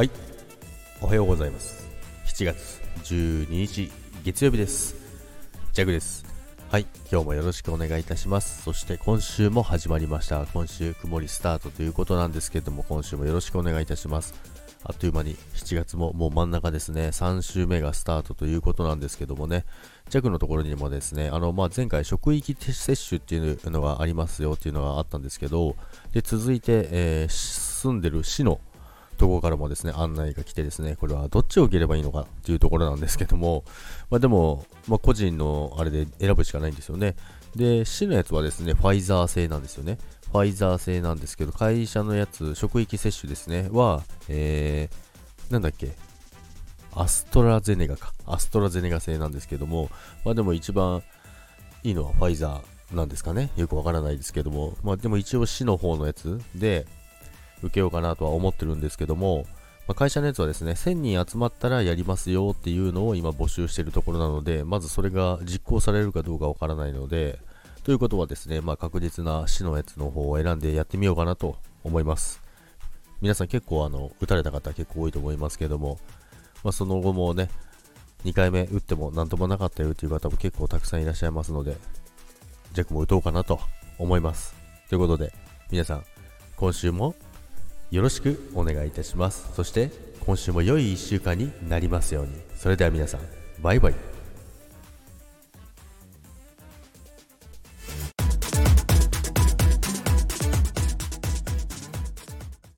はい。おはようございます。7月12日月曜日です。ジャグです。はい。今日もよろしくお願いいたします。そして今週も始まりました。今週曇りスタートということなんですけれども今週もよろしくお願いいたします。あっという間に7月ももう真ん中ですね。3週目がスタートということなんですけどもね。弱のところにもですねあの、まあ、前回職域接種っていうのがありますよっていうのがあったんですけどで続いて、えー、住んでる市のところからもですね、案内が来てですね、これはどっちを受ければいいのかっていうところなんですけども、まあ、でも、まあ、個人のあれで選ぶしかないんですよね。で、市のやつはですね、ファイザー製なんですよね。ファイザー製なんですけど、会社のやつ、職域接種ですね、は、えー、なんだっけ、アストラゼネガか。アストラゼネガ製なんですけども、まあでも一番いいのはファイザーなんですかね。よくわからないですけども、まあでも一応市の方のやつで、受けようかなとは思ってるんですけども、まあ、会社のやつはですね、1000人集まったらやりますよっていうのを今募集しているところなので、まずそれが実行されるかどうかわからないので、ということはですね、まあ、確実な市のやつの方を選んでやってみようかなと思います。皆さん結構あの、打たれた方結構多いと思いますけども、まあ、その後もね、2回目打っても何ともなかったよという方も結構たくさんいらっしゃいますので、弱も打とうかなと思います。ということで、皆さん、今週もよろしくお願いいたします。そして今週も良い1週間になりますように。それでは皆さんバイバイ。